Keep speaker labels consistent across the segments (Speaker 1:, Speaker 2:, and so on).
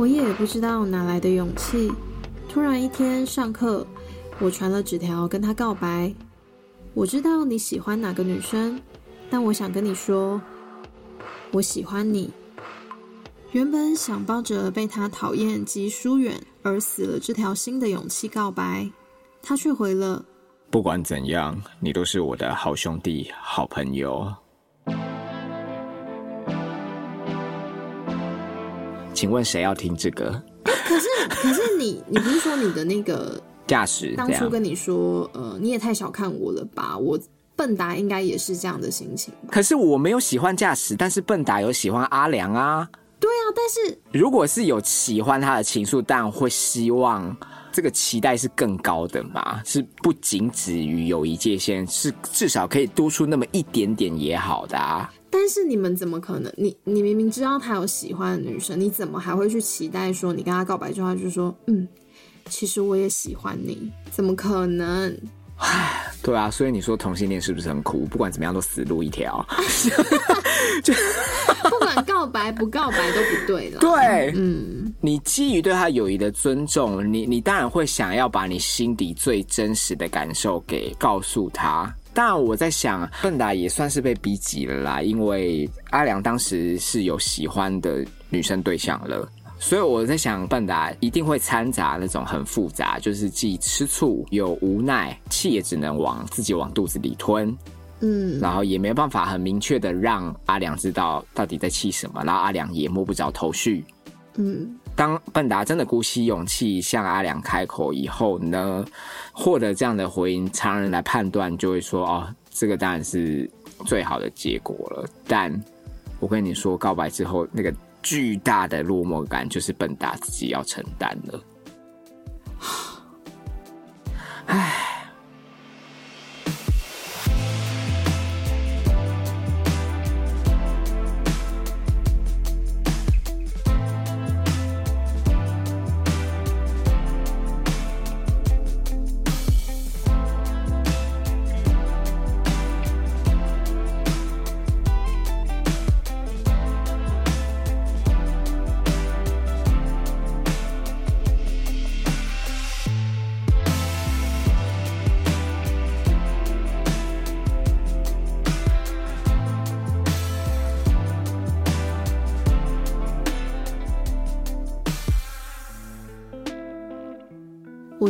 Speaker 1: 我也不知道哪来的勇气，突然一天上课，我传了纸条跟他告白。我知道你喜欢哪个女生，但我想跟你说，我喜欢你。原本想抱着被他讨厌及疏远而死了这条心的勇气告白，他却回了：
Speaker 2: 不管怎样，你都是我的好兄弟、好朋友。请问谁要听这个？
Speaker 1: 可是，可是你，你不是说你的那个
Speaker 2: 驾驶
Speaker 1: 当初跟你说，呃，你也太小看我了吧？我笨达应该也是这样的心情。
Speaker 2: 可是我没有喜欢驾驶，但是笨达有喜欢阿良啊。
Speaker 1: 对啊，但是
Speaker 2: 如果是有喜欢他的情愫，当然会希望这个期待是更高的嘛，是不仅止于友谊界限，是至少可以多出那么一点点也好的啊。
Speaker 1: 但是你们怎么可能？你你明明知道他有喜欢的女生，你怎么还会去期待说你跟他告白之后就说嗯，其实我也喜欢你？怎么可能？
Speaker 2: 唉，对啊，所以你说同性恋是不是很苦？不管怎么样都死路一条。
Speaker 1: 就不管告白不告白都不对了。
Speaker 2: 对，嗯，你基于对他友谊的尊重，你你当然会想要把你心底最真实的感受给告诉他。当然，我在想，笨达也算是被逼急了啦，因为阿良当时是有喜欢的女生对象了。所以我在想，笨达一定会掺杂那种很复杂，就是既吃醋又无奈，气也只能往自己往肚子里吞，嗯，然后也没办法很明确的让阿良知道到底在气什么，然后阿良也摸不着头绪，嗯。当笨达真的鼓起勇气向阿良开口以后呢，获得这样的回应，常人来判断就会说，哦，这个当然是最好的结果了。但我跟你说，告白之后那个。巨大的落寞感，就是笨达自己要承担了。唉。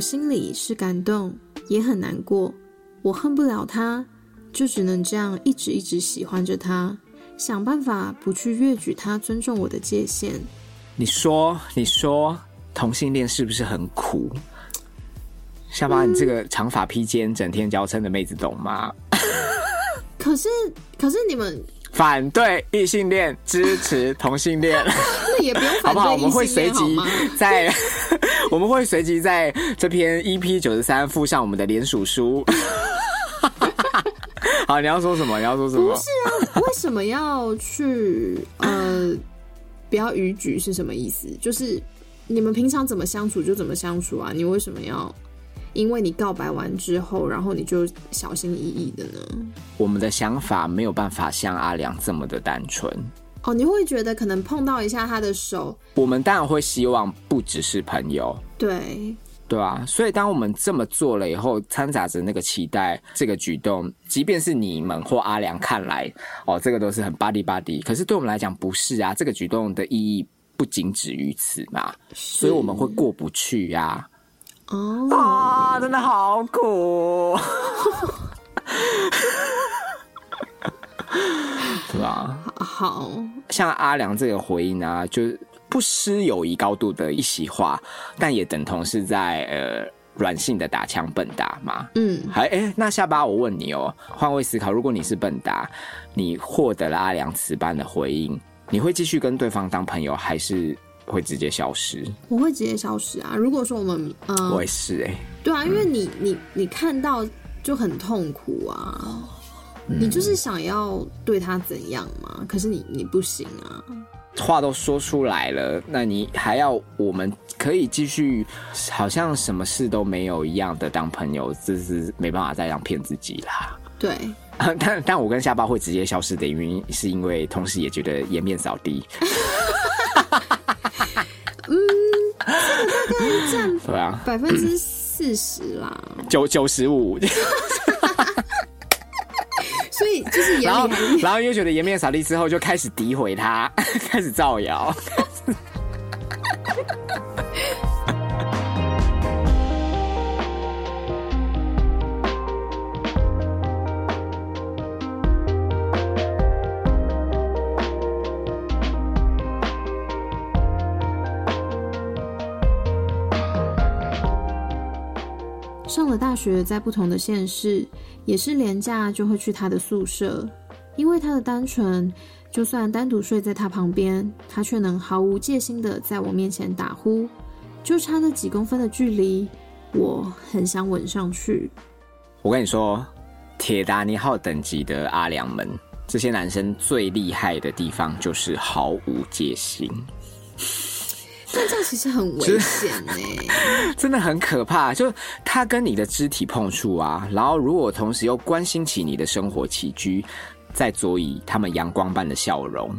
Speaker 1: 我心里是感动，也很难过。我恨不了他，就只能这样一直一直喜欢着他，想办法不去越矩他尊重我的界限。
Speaker 2: 你说，你说同性恋是不是很苦？下巴，你这个长发披肩、整天娇嗔的妹子懂吗？
Speaker 1: 可是，可是你们
Speaker 2: 反对异性恋，支持同性恋，
Speaker 1: 那也不用
Speaker 2: 好不好？我们会随即在。我们会随即在这篇 EP 九十三附上我们的联署书。好，你要说什么？你要说什么？
Speaker 1: 不是啊，为什么要去呃，不要逾矩是什么意思？就是你们平常怎么相处就怎么相处啊？你为什么要因为你告白完之后，然后你就小心翼翼的呢？
Speaker 2: 我们的想法没有办法像阿良这么的单纯。
Speaker 1: 哦，你会觉得可能碰到一下他的手，
Speaker 2: 我们当然会希望不只是朋友，
Speaker 1: 对
Speaker 2: 对啊。所以当我们这么做了以后，掺杂着那个期待，这个举动，即便是你们或阿良看来，哦，这个都是很巴 o 巴迪可是对我们来讲不是啊。这个举动的意义不仅止于此嘛，所以我们会过不去呀。哦啊，真的好苦。
Speaker 1: 好
Speaker 2: 像阿良这个回应啊，就不失友谊高度的一席话，但也等同是在呃软性的打枪笨达嘛。嗯，还哎，那下巴我问你哦，换位思考，如果你是笨达，你获得了阿良此般的回应，你会继续跟对方当朋友，还是会直接消失？
Speaker 1: 我会直接消失啊！如果说我们，嗯，
Speaker 2: 我也是哎，
Speaker 1: 对啊，因为你你你看到就很痛苦啊。你就是想要对他怎样嘛？可是你你不行啊！
Speaker 2: 话都说出来了，那你还要我们可以继续好像什么事都没有一样的当朋友，这是没办法再让骗自己啦。
Speaker 1: 对，
Speaker 2: 但但我跟下巴会直接消失的原因，是因为同时也觉得颜面扫地。
Speaker 1: 嗯，这个大概占
Speaker 2: 对啊，
Speaker 1: 百分之四十啦，
Speaker 2: 九九十五，
Speaker 1: 就是
Speaker 2: 然后然后又觉得颜面扫地之后，就开始诋毁他，开始造谣。
Speaker 1: 学，在不同的县市，也是廉假就会去他的宿舍，因为他的单纯，就算单独睡在他旁边，他却能毫无戒心的在我面前打呼，就差那几公分的距离，我很想吻上去。
Speaker 2: 我跟你说，铁达尼号等级的阿良们，这些男生最厉害的地方就是毫无戒心，
Speaker 1: 但这样其实很危险呢、
Speaker 2: 真的很可怕。就他跟你的肢体碰触啊，然后如果同时又关心起你的生活起居，再佐以他们阳光般的笑容。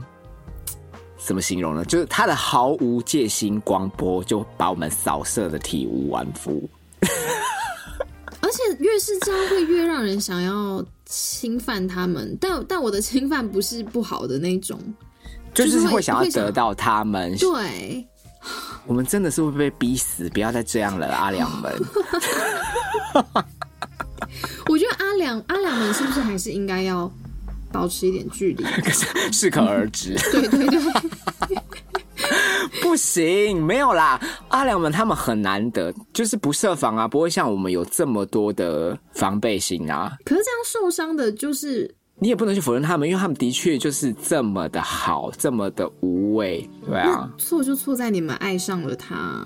Speaker 2: 怎么形容呢？就是他的毫无戒心光波，就把我们扫射的体无完肤。
Speaker 1: 而且越是这样，会越让人想要侵犯他们。但但我的侵犯不是不好的那种，
Speaker 2: 就是
Speaker 1: 会
Speaker 2: 想要得到他们，
Speaker 1: 对，
Speaker 2: 我们真的是会被逼死，不要再这样了，阿良们。
Speaker 1: 我觉得阿良阿良们是不是还是应该要保持一点距离？
Speaker 2: 可是适可而止。
Speaker 1: 对对对，
Speaker 2: 不行，没有啦，阿良们他们很难得，就是不设防啊，不会像我们有这么多的防备心啊。
Speaker 1: 可是这样受伤的就是
Speaker 2: 你也不能去否认他们，因为他们的确就是这么的好，这么的无畏，对啊。
Speaker 1: 错就错在你们爱上了他。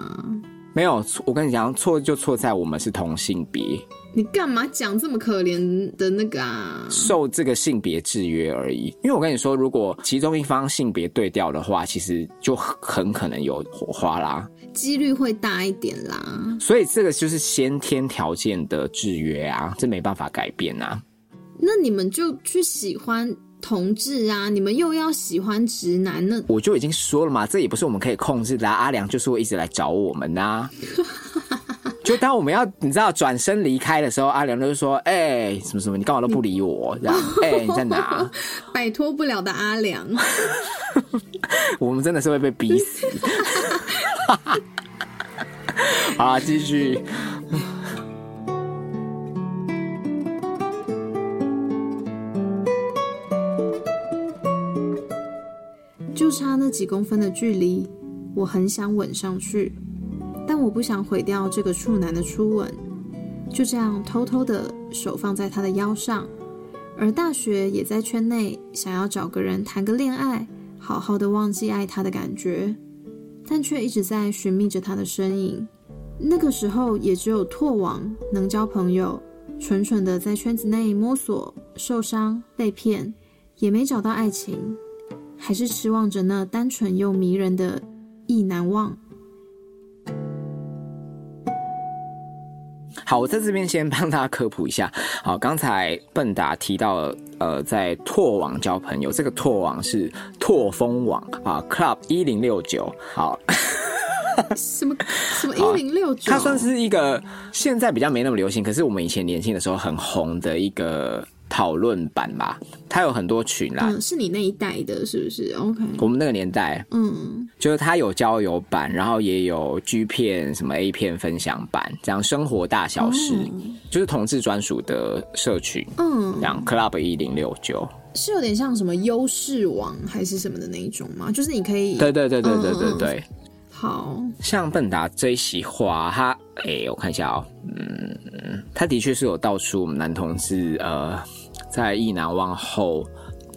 Speaker 2: 没有错，我跟你讲，错就错在我们是同性别，
Speaker 1: 你干嘛讲这么可怜的那个啊？
Speaker 2: 受这个性别制约而已。因为我跟你说，如果其中一方性别对调的话，其实就很很可能有火花啦。
Speaker 1: 几率会大一点啦。
Speaker 2: 所以这个就是先天条件的制约啊，这没办法改变啊。
Speaker 1: 那你们就去喜欢同志啊，你们又要喜欢直男，那
Speaker 2: 我就已经说了嘛，这也不是我们可以控制的、啊。阿良就是会一直来找我们呐、就当我们要你知道转身离开的时候，阿良就说：“哎、什么什么，你干嘛都不理我？这样，哎、你在哪？
Speaker 1: 摆脱不了的阿良。
Speaker 2: 我们真的是会被逼死。”好啊，继续。
Speaker 1: 就差那几公分的距离，我很想吻上去，但我不想毁掉这个处男的初吻，就这样偷偷的手放在他的腰上。而大学也在圈内，想要找个人谈个恋爱，好好的忘记爱他的感觉，但却一直在寻觅着他的身影。那个时候也只有拓网能交朋友，蠢蠢的在圈子内摸索，受伤被骗，也没找到爱情。还是痴望着那单纯又迷人的意难忘。
Speaker 2: 好，我在这边先帮大家科普一下。好，刚才笨达提到了，呃，在拓网交朋友，这个拓网是拓风网啊，Club 一零六九。好，
Speaker 1: 什么什么 一零六九？
Speaker 2: 它算是一个现在比较没那么流行，可是我们以前年轻的时候很红的一个讨论版吧。它有很多群啦，
Speaker 1: 嗯，是你那一代的，是不是？OK，
Speaker 2: 我们那个年代，
Speaker 1: 嗯，
Speaker 2: 就是它有交友版，然后也有 G 片、什么 A 片分享版，这样生活大小事，就是同志专属的社群，
Speaker 1: 嗯
Speaker 2: 这样 Club 一零六九。
Speaker 1: 是有点像什么优势网还是什么的那一种吗？就是你可以
Speaker 2: 对对对对对对
Speaker 1: 嗯
Speaker 2: 对，
Speaker 1: 好，
Speaker 2: 像笨达这一席话，他哎、我看一下哦，嗯，他的确是有道出我们男同志呃，在意难忘后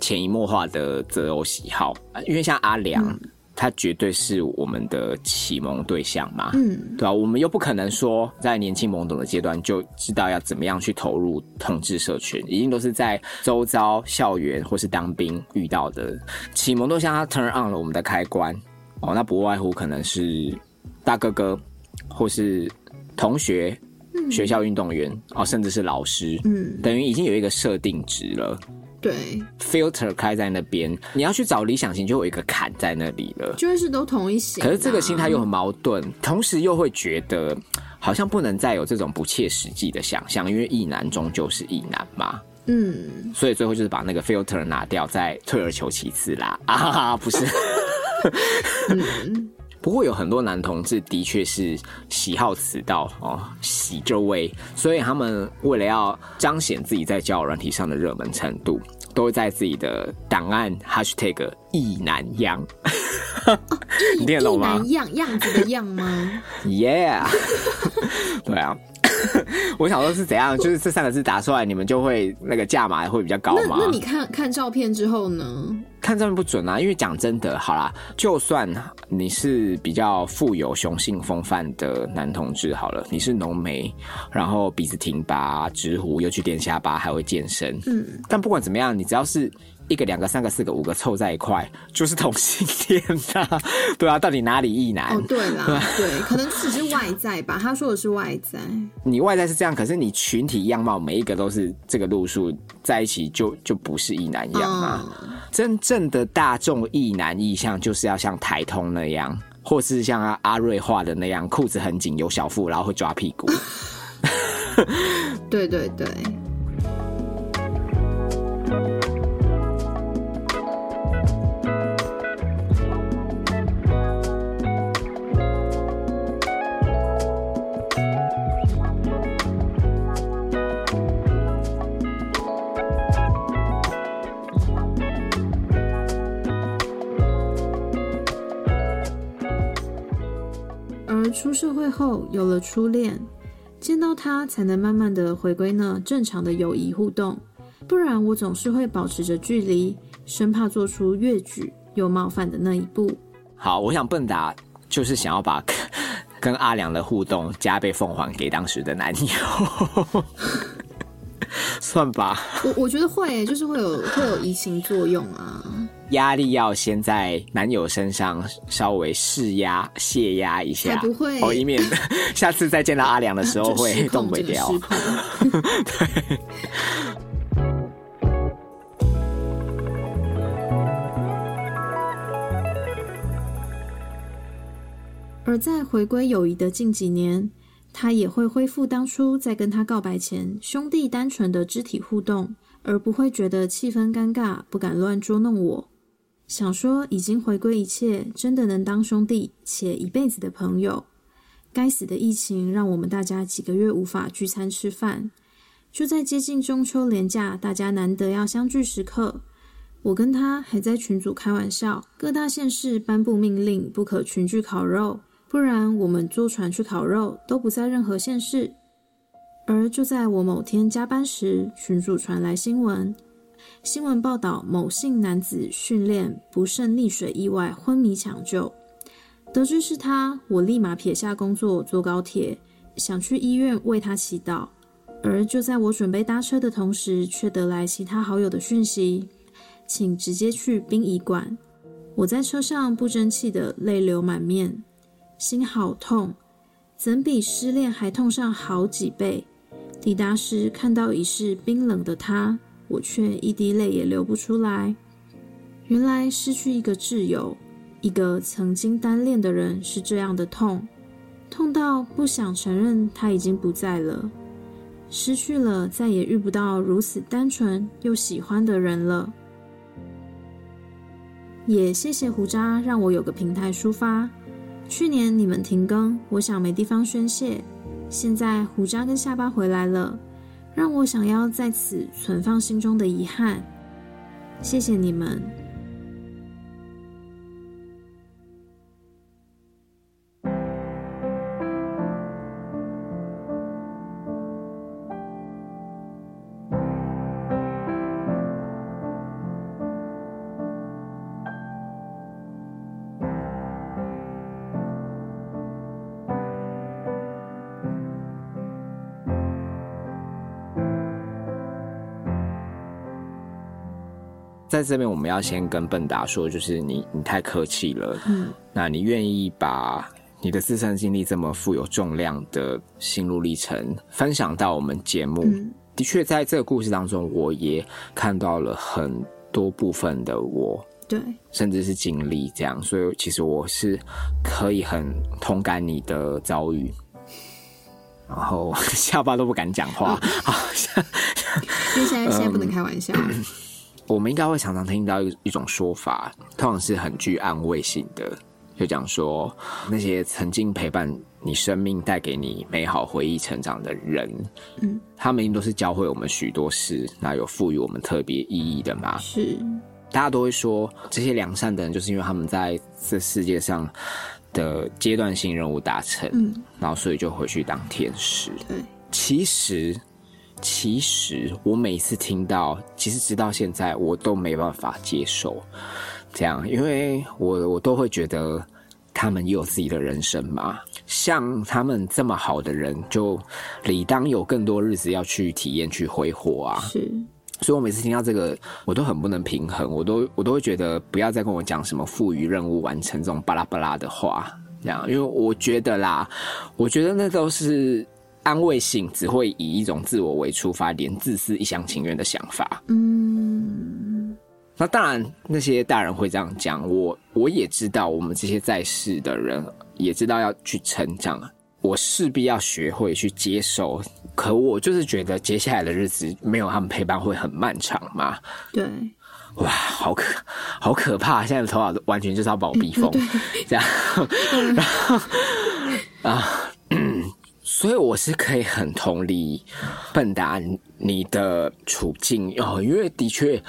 Speaker 2: 潜移默化的择偶喜好，呃因为像阿良。他绝对是我们的启蒙对象嘛，
Speaker 1: 嗯，
Speaker 2: 对吧、我们又不可能说在年轻懵懂的阶段就知道要怎么样去投入同志社群，一定都是在周遭校园或是当兵遇到的启蒙对象，他 turn on 了我们的开关。哦，那不外乎可能是大哥哥，或是同学、学校运动员哦，甚至是老师，
Speaker 1: 嗯，
Speaker 2: 等于已经有一个设定值了。
Speaker 1: 对
Speaker 2: ，filter 开在那边，你要去找理想型，就有一个坎在那里了。
Speaker 1: 就是都同一型啊。
Speaker 2: 可是这个心态又很矛盾，同时又会觉得好像不能再有这种不切实际的想象，因为异男终究是异男嘛。
Speaker 1: 嗯，
Speaker 2: 所以最后就是把那个 filter 拿掉，再退而求其次啦。啊，不是。不过有很多男同志的确是喜好此道哦，喜这位，所以他们为了要彰显自己在交友软体上的热门程度，都会在自己的档案 hashtag 意男样。你听得懂吗
Speaker 1: 一男样样子的样吗？？
Speaker 2: Yeah，对啊。我想说是怎样，就是这三个字打出来，你们就会那个价码会比较高吗？
Speaker 1: 那那你看看照片之后呢？
Speaker 2: 看照片不准啊，因为讲真的，好啦，就算你是比较富有雄性风范的男同志，好了，你是浓眉，然后鼻子挺拔、直胡，又去垫下巴，还会健身，
Speaker 1: 嗯，
Speaker 2: 但不管怎么样，你只要是一个、两个、三个、四个、五个凑在一块，就是同性恋呐、对啊，到底哪里异男？
Speaker 1: 哦，对啦，对，可能只是外在吧。他说的是外在，
Speaker 2: 你外在是这样，可是你群体样貌每一个都是这个路数在一起就，就不是异男样啊。
Speaker 1: 嗯
Speaker 2: 真正的大众异男意向就是要像台通那样，或是像阿阿瑞画的那样，裤子很紧，有小腹，然后会抓屁股。
Speaker 1: 对对对。出社会后有了初恋，见到他才能慢慢的回归呢正常的友谊互动，不然我总是会保持着距离，生怕做出越矩又冒犯的那一步。
Speaker 2: 好，我想笨达就是想要把跟 阿良的互动加倍奉还给当时的男友，算吧，
Speaker 1: 我我觉得会，就是会有会有移情作用啊。
Speaker 2: 压力要先在男友身上稍微释压、泄压一下，
Speaker 1: 才不会。
Speaker 2: 哦，以免 下次再见到阿良的时候会动不掉。
Speaker 1: 对。而在回归友谊的近几年，他也会恢复当初在跟他告白前兄弟单纯的肢体互动，而不会觉得气氛尴尬，不敢乱捉弄我。想说已经回归一切，真的能当兄弟且一辈子的朋友。该死的疫情让我们大家几个月无法聚餐吃饭。就在接近中秋连假，大家难得要相聚时刻，我跟他还在群组开玩笑，各大县市颁布命令，不可群聚烤肉，不然我们坐船去烤肉都不在任何县市。而就在我某天加班时，群主传来新闻，新闻报道某姓男子训练不慎溺水意外昏迷抢救。得知是他，我立马撇下工作，坐高铁，想去医院为他祈祷。而就在我准备搭车的同时，却得来其他好友的讯息，请直接去殡仪馆。我在车上不争气的泪流满面，心好痛，怎比失恋还痛上好几倍？抵达时看到已是冰冷的他，我却一滴泪也流不出来。原来失去一个挚友，一个曾经单恋的人是这样的痛，痛到不想承认他已经不在了。失去了，再也遇不到如此单纯又喜欢的人了。也谢谢胡渣，让我有个平台抒发。去年你们停更，我想没地方宣泄。现在胡渣跟下巴回来了，让我想要在此存放心中的遗憾。谢谢你们。
Speaker 2: 在这边，我们要先跟笨达说，就是你你太客气了。
Speaker 1: 嗯，
Speaker 2: 那你愿意把你的自身经历这么富有重量的心路历程分享到我们节目，
Speaker 1: 嗯
Speaker 2: 的确在这个故事当中，我也看到了很多部分的我，
Speaker 1: 对，
Speaker 2: 甚至是经历这样，所以其实我是可以很同感你的遭遇。然后 下巴都不敢讲话，好像
Speaker 1: 因为现在现在不能开玩笑。
Speaker 2: 我们应该会常常听到一一种说法，通常是很具安慰性的，就讲说那些曾经陪伴你生命、带给你美好回忆、成长的人，
Speaker 1: 嗯，
Speaker 2: 他们都是教会我们许多事，那有赋予我们特别意义的嘛？
Speaker 1: 是，
Speaker 2: 大家都会说这些良善的人，就是因为他们在这世界上的阶段性任务达成，
Speaker 1: 嗯，
Speaker 2: 然后所以就回去当天使。
Speaker 1: 对，
Speaker 2: 其实，其实我每次听到，其实直到现在我都没办法接受这样，因为我我都会觉得他们也有自己的人生嘛。像他们这么好的人，就理当有更多日子要去体验、去挥霍啊。
Speaker 1: 是，
Speaker 2: 所以我每次听到这个，我都很不能平衡，我都我都会觉得不要再跟我讲什么赋予任务完成这种巴拉巴拉的话，这样，因为我觉得啦，我觉得那都是安慰性，只会以一种自我为出发点、自私、一厢情愿的想法。
Speaker 1: 嗯，
Speaker 2: 那当然，那些大人会这样讲，我我也知道，我们这些在世的人也知道要去成长，我势必要学会去接受。可我就是觉得接下来的日子没有他们陪伴会很漫长嘛。
Speaker 1: 对，
Speaker 2: 哇，好可好可怕！现在的头脑完全就是要把我逼疯，这样，然后 啊，嗯，所以我是可以很同理笨达你的处境哦，因为的确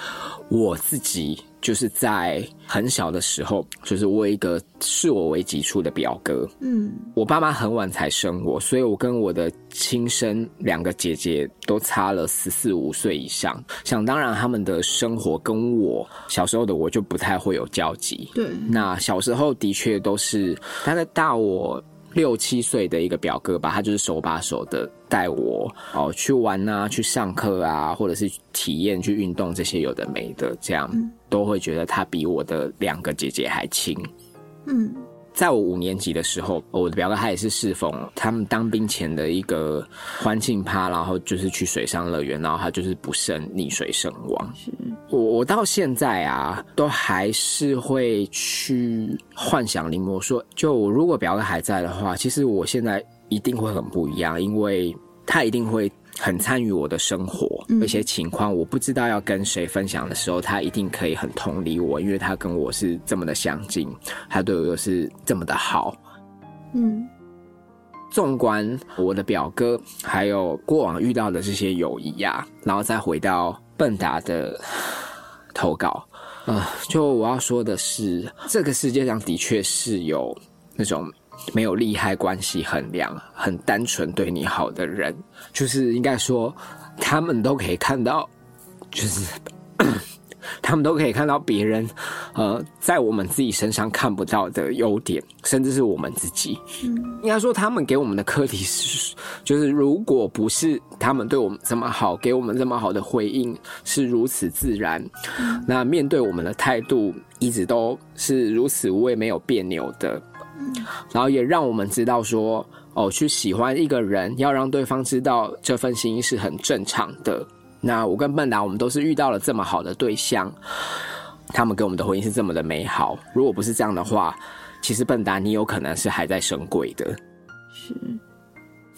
Speaker 2: 我自己就是在很小的时候，就是我有一个视我为己出的表哥，
Speaker 1: 嗯，
Speaker 2: 我爸妈很晚才生我，所以我跟我的亲生两个姐姐都差了十四五岁以上。想当然，他们的生活跟我小时候的我就不太会有交集。
Speaker 1: 对，
Speaker 2: 那小时候的确都是大概大我六七岁的一个表哥吧，他就是手把手的带我哦去玩啊，去上课啊，或者是体验去运动这些有的没的，这样、都会觉得他比我的两个姐姐还亲。
Speaker 1: 嗯，
Speaker 2: 在我五年级的时候，我的表哥他也是适逢他们当兵前的一个欢庆趴，然后就是去水上乐园，然后他就是不慎溺水身亡。我我到现在啊，都还是会去幻想临摹说，就我如果表哥还在的话，其实我现在一定会很不一样，因为他一定会很参与我的生活，
Speaker 1: 嗯
Speaker 2: 一些情况我不知道要跟谁分享的时候，他一定可以很同理我，因为他跟我是这么的相近，他对我又是这么的好。
Speaker 1: 嗯，
Speaker 2: 纵观我的表哥，还有过往遇到的这些友谊呀、然后再回到笨达的投稿，啊、就我要说的是，这个世界上的确是有那种没有利害关系衡量、很单纯对你好的人，就是应该说，他们都可以看到，就是。他们都可以看到别人，呃，在我们自己身上看不到的优点，甚至是我们自己。应该说，他们给我们的课题是，就是如果不是他们对我们这么好，给我们这么好的回应是如此自然，那面对我们的态度一直都是如此无畏，没有别扭的。然后也让我们知道说，哦，去喜欢一个人，要让对方知道这份心意是很正常的。那我跟笨达，我们都是遇到了这么好的对象，他们给我们的婚姻是这么的美好。如果不是这样的话，其实笨达你有可能是还在神鬼的。
Speaker 1: 是，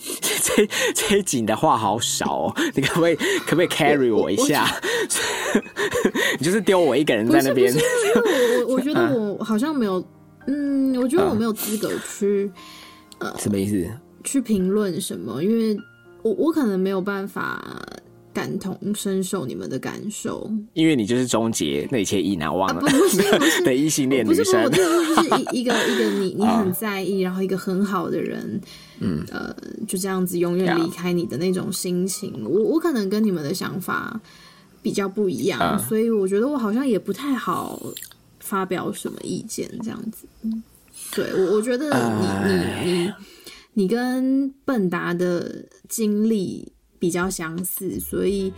Speaker 2: 这这一集你的话好少哦，你可不可以可不可以 carry 我一下？你就是丢我一个人在那边
Speaker 1: 我我我觉得 我好像没有，嗯，我觉得我没有资格去呃
Speaker 2: 什么意思？
Speaker 1: 去评论什么，因为我我可能没有办法感同身受你们的感受。
Speaker 2: 因为你就是终结那一切意难忘了
Speaker 1: 啊不不是不是
Speaker 2: 的异性恋
Speaker 1: 不是，不是，
Speaker 2: 女生
Speaker 1: 我。这就是一一个 一个你你很在意，然后一个很好的人，嗯，呃，就这样子永远离开你的那种心情，我我可能跟你们的想法比较不一样，
Speaker 2: 嗯
Speaker 1: 所以我觉得我好像也不太好发表什么意见，这样子。嗯对我，我觉得你你你你跟笨达的经历比较相似，所以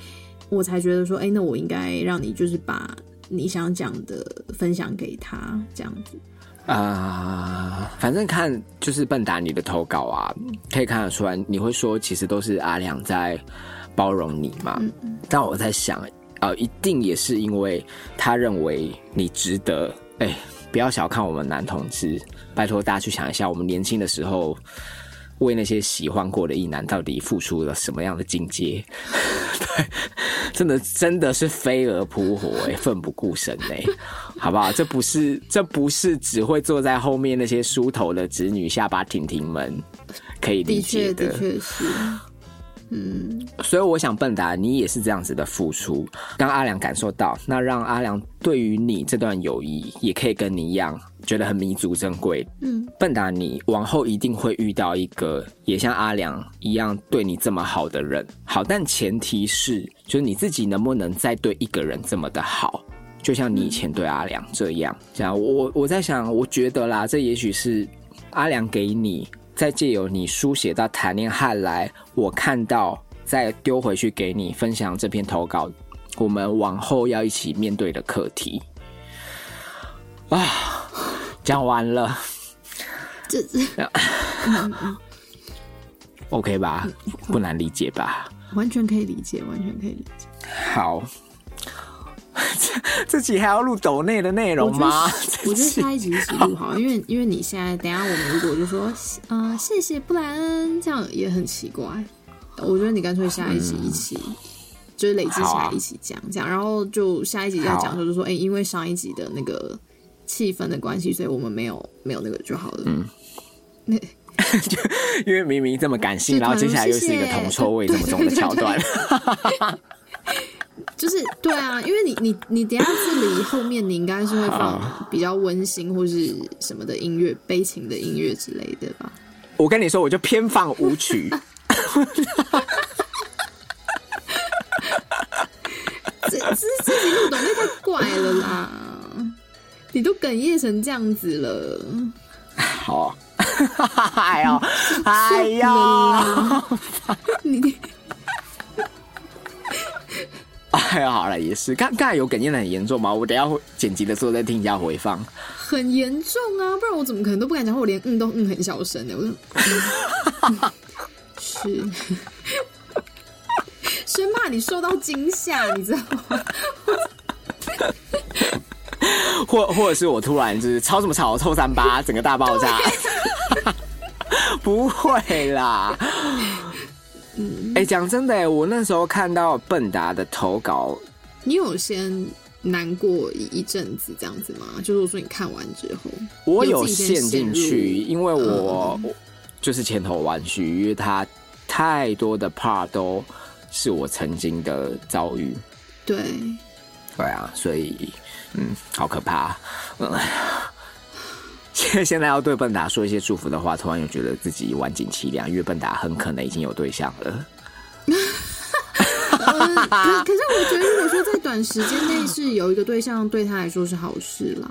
Speaker 1: 我才觉得说，哎、那我应该让你就是把你想讲的分享给他，这样子。
Speaker 2: 啊、反正看就是笨达你的投稿啊，可以看得出来，你会说其实都是阿良在包容你嘛。但我在想，啊，一定也是因为他认为你值得。哎，不要小看我们男同志，拜托大家去想一下，我们年轻的时候为那些喜欢过的异男，到底付出了什么样的境界？对，真的真的是飞蛾扑火，哎，奋不顾身，哎，好不好？这不是这不是只会坐在后面那些梳头的子女下巴挺挺们可以理解
Speaker 1: 的，的确是。嗯，
Speaker 2: 所以我想，笨达，你也是这样子的付出，让阿良感受到，那让阿良对于你这段友谊，也可以跟你一样，觉得很弥足珍贵。嗯，笨达，你往后一定会遇到一个也像阿良一样对你这么好的人。好，但前提是，就是你自己能不能再对一个人这么的好，就像你以前对阿良这样。这样，我我在想，我觉得啦，这也许是阿良给你。再借由你书写到谈恋爱来，我看到再丢回去给你分享这篇投稿，我们往后要一起面对的课题啊，讲完了，
Speaker 1: 这这
Speaker 2: ，OK 吧？不难理解吧？
Speaker 1: 完全可以理解，完全可以理解。
Speaker 2: 好。自己还要录抖内的内容吗？
Speaker 1: 我觉得 下一集一起录好，因为因为你现在等下我们如果就说啊谢谢布莱恩，这样也很奇怪。我觉得你干脆下一集一起，就是累积起来一起讲讲，然后就下一集要讲就是说，哎，因为上一集的那个气氛的关系，所以我们没有没有那个就好了。嗯，
Speaker 2: 那 就因为明明这么感性，然后接下来又是一个铜臭味这么重的桥段。
Speaker 1: 就是对啊，因为你你你等下这里后面你应该是会放比较温馨或是什么的音乐，悲情的音乐之类的吧？
Speaker 2: 我跟你说，我就偏放舞曲。
Speaker 1: 这这这集录懂那太怪了啦！你都哽咽成这样子了，
Speaker 2: 好，哎呦，哎呦，你。哎呀，好了，也是。刚刚才有哽咽的很严重吗？我等下会剪辑的时候再听一下回放。
Speaker 1: 很严重啊，不然我怎么可能都不敢讲话？我连嗯都嗯很小声的，我是生怕你受到惊吓，你知道吗？
Speaker 2: 或或者是我突然就是吵什么吵，臭三八，整个大爆炸？不会啦。哎，讲真的，我那时候看到笨达的投稿，
Speaker 1: 你有先难过一阵子这样子吗？就是我说你看完之后，
Speaker 2: 我有陷进去，因为我就是千头万绪，因为他太多的 part 都是我曾经的遭遇。
Speaker 1: 对，
Speaker 2: 对啊，所以嗯，好可怕，嗯。现 现在要对笨达说一些祝福的话，突然又觉得自己晚景凄凉，因为笨达很可能已经有对象了。
Speaker 1: 可可是我觉得，如果说在短时间内是有一个对象，对他来说是好事啦。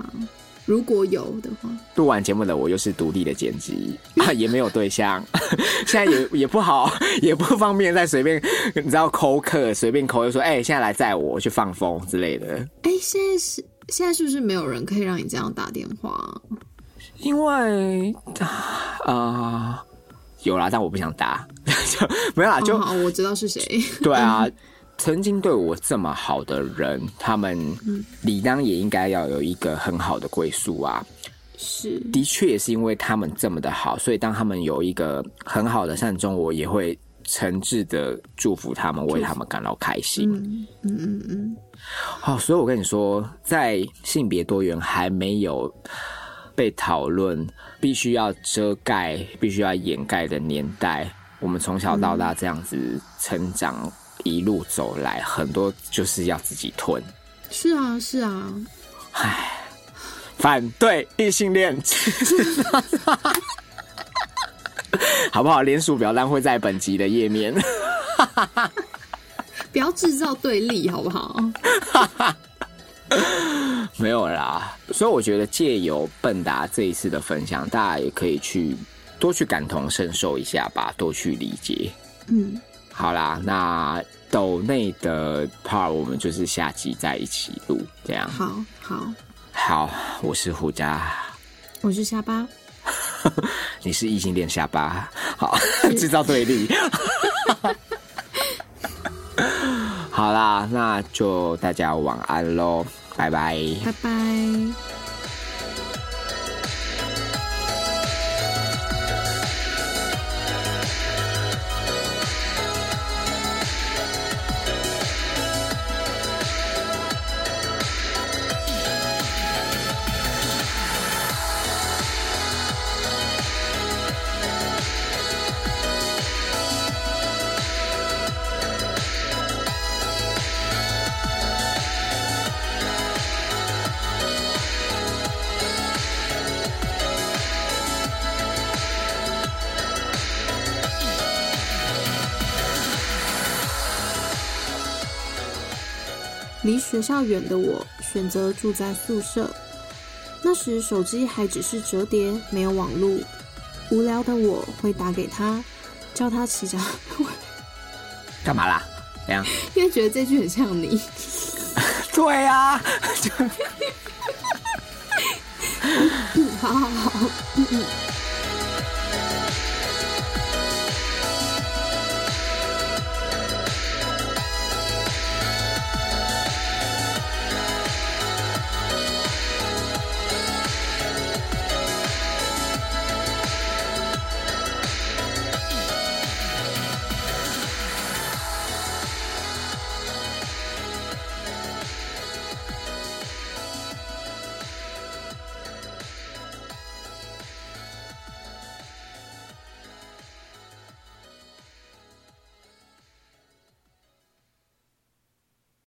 Speaker 1: 如果有的话，
Speaker 2: 录完节目的我又是独立的剪辑啊，也没有对象，现在也也不好，也不方便再随便你知道抠客，随便抠就说哎，现在来载我去放风之类的。
Speaker 1: 哎，现在是现在是不是没有人可以让你这样打电话？
Speaker 2: 因为啊，有啦，但我不想打，就 没有啦。就
Speaker 1: 我知道是谁。
Speaker 2: 对啊，曾经对我这么好的人，他们理当也应该要有一个很好的归宿啊。
Speaker 1: 是，
Speaker 2: 的确也是因为他们这么的好，所以当他们有一个很好的善终，我也会诚挚的祝福他们，为他们感到开心。嗯嗯嗯嗯。好，所以我跟你说，在性别多元还没有。被讨论必须要遮盖、必须要掩盖的年代，我们从小到大这样子成长，一路走来，很多就是要自己吞。
Speaker 1: 是啊，是啊。
Speaker 2: 唉，反对异性恋，好不好？联署表单会在本集的页面。
Speaker 1: 不要制造对立，好不好？
Speaker 2: 没有啦，所以我觉得借由笨达这一次的分享，大家也可以去多去感同身受一下吧，多去理解。嗯，好啦，那斗内的 part 我们就是下集再一起录，这样。
Speaker 1: 好好。
Speaker 2: 好，我是胡家，
Speaker 1: 我是下巴，
Speaker 2: 你是异性恋下巴，好制造对立。好啦，那就大家晚安喽，拜拜。
Speaker 1: 拜拜。学校远的我选择住在宿舍。那时手机还只是折叠，没有网络。无聊的我会打给他，叫他骑脚。
Speaker 2: 干嘛啦？怎样？
Speaker 1: 因为觉得这句很像你。
Speaker 2: 对啊。
Speaker 1: 好好好。嗯嗯。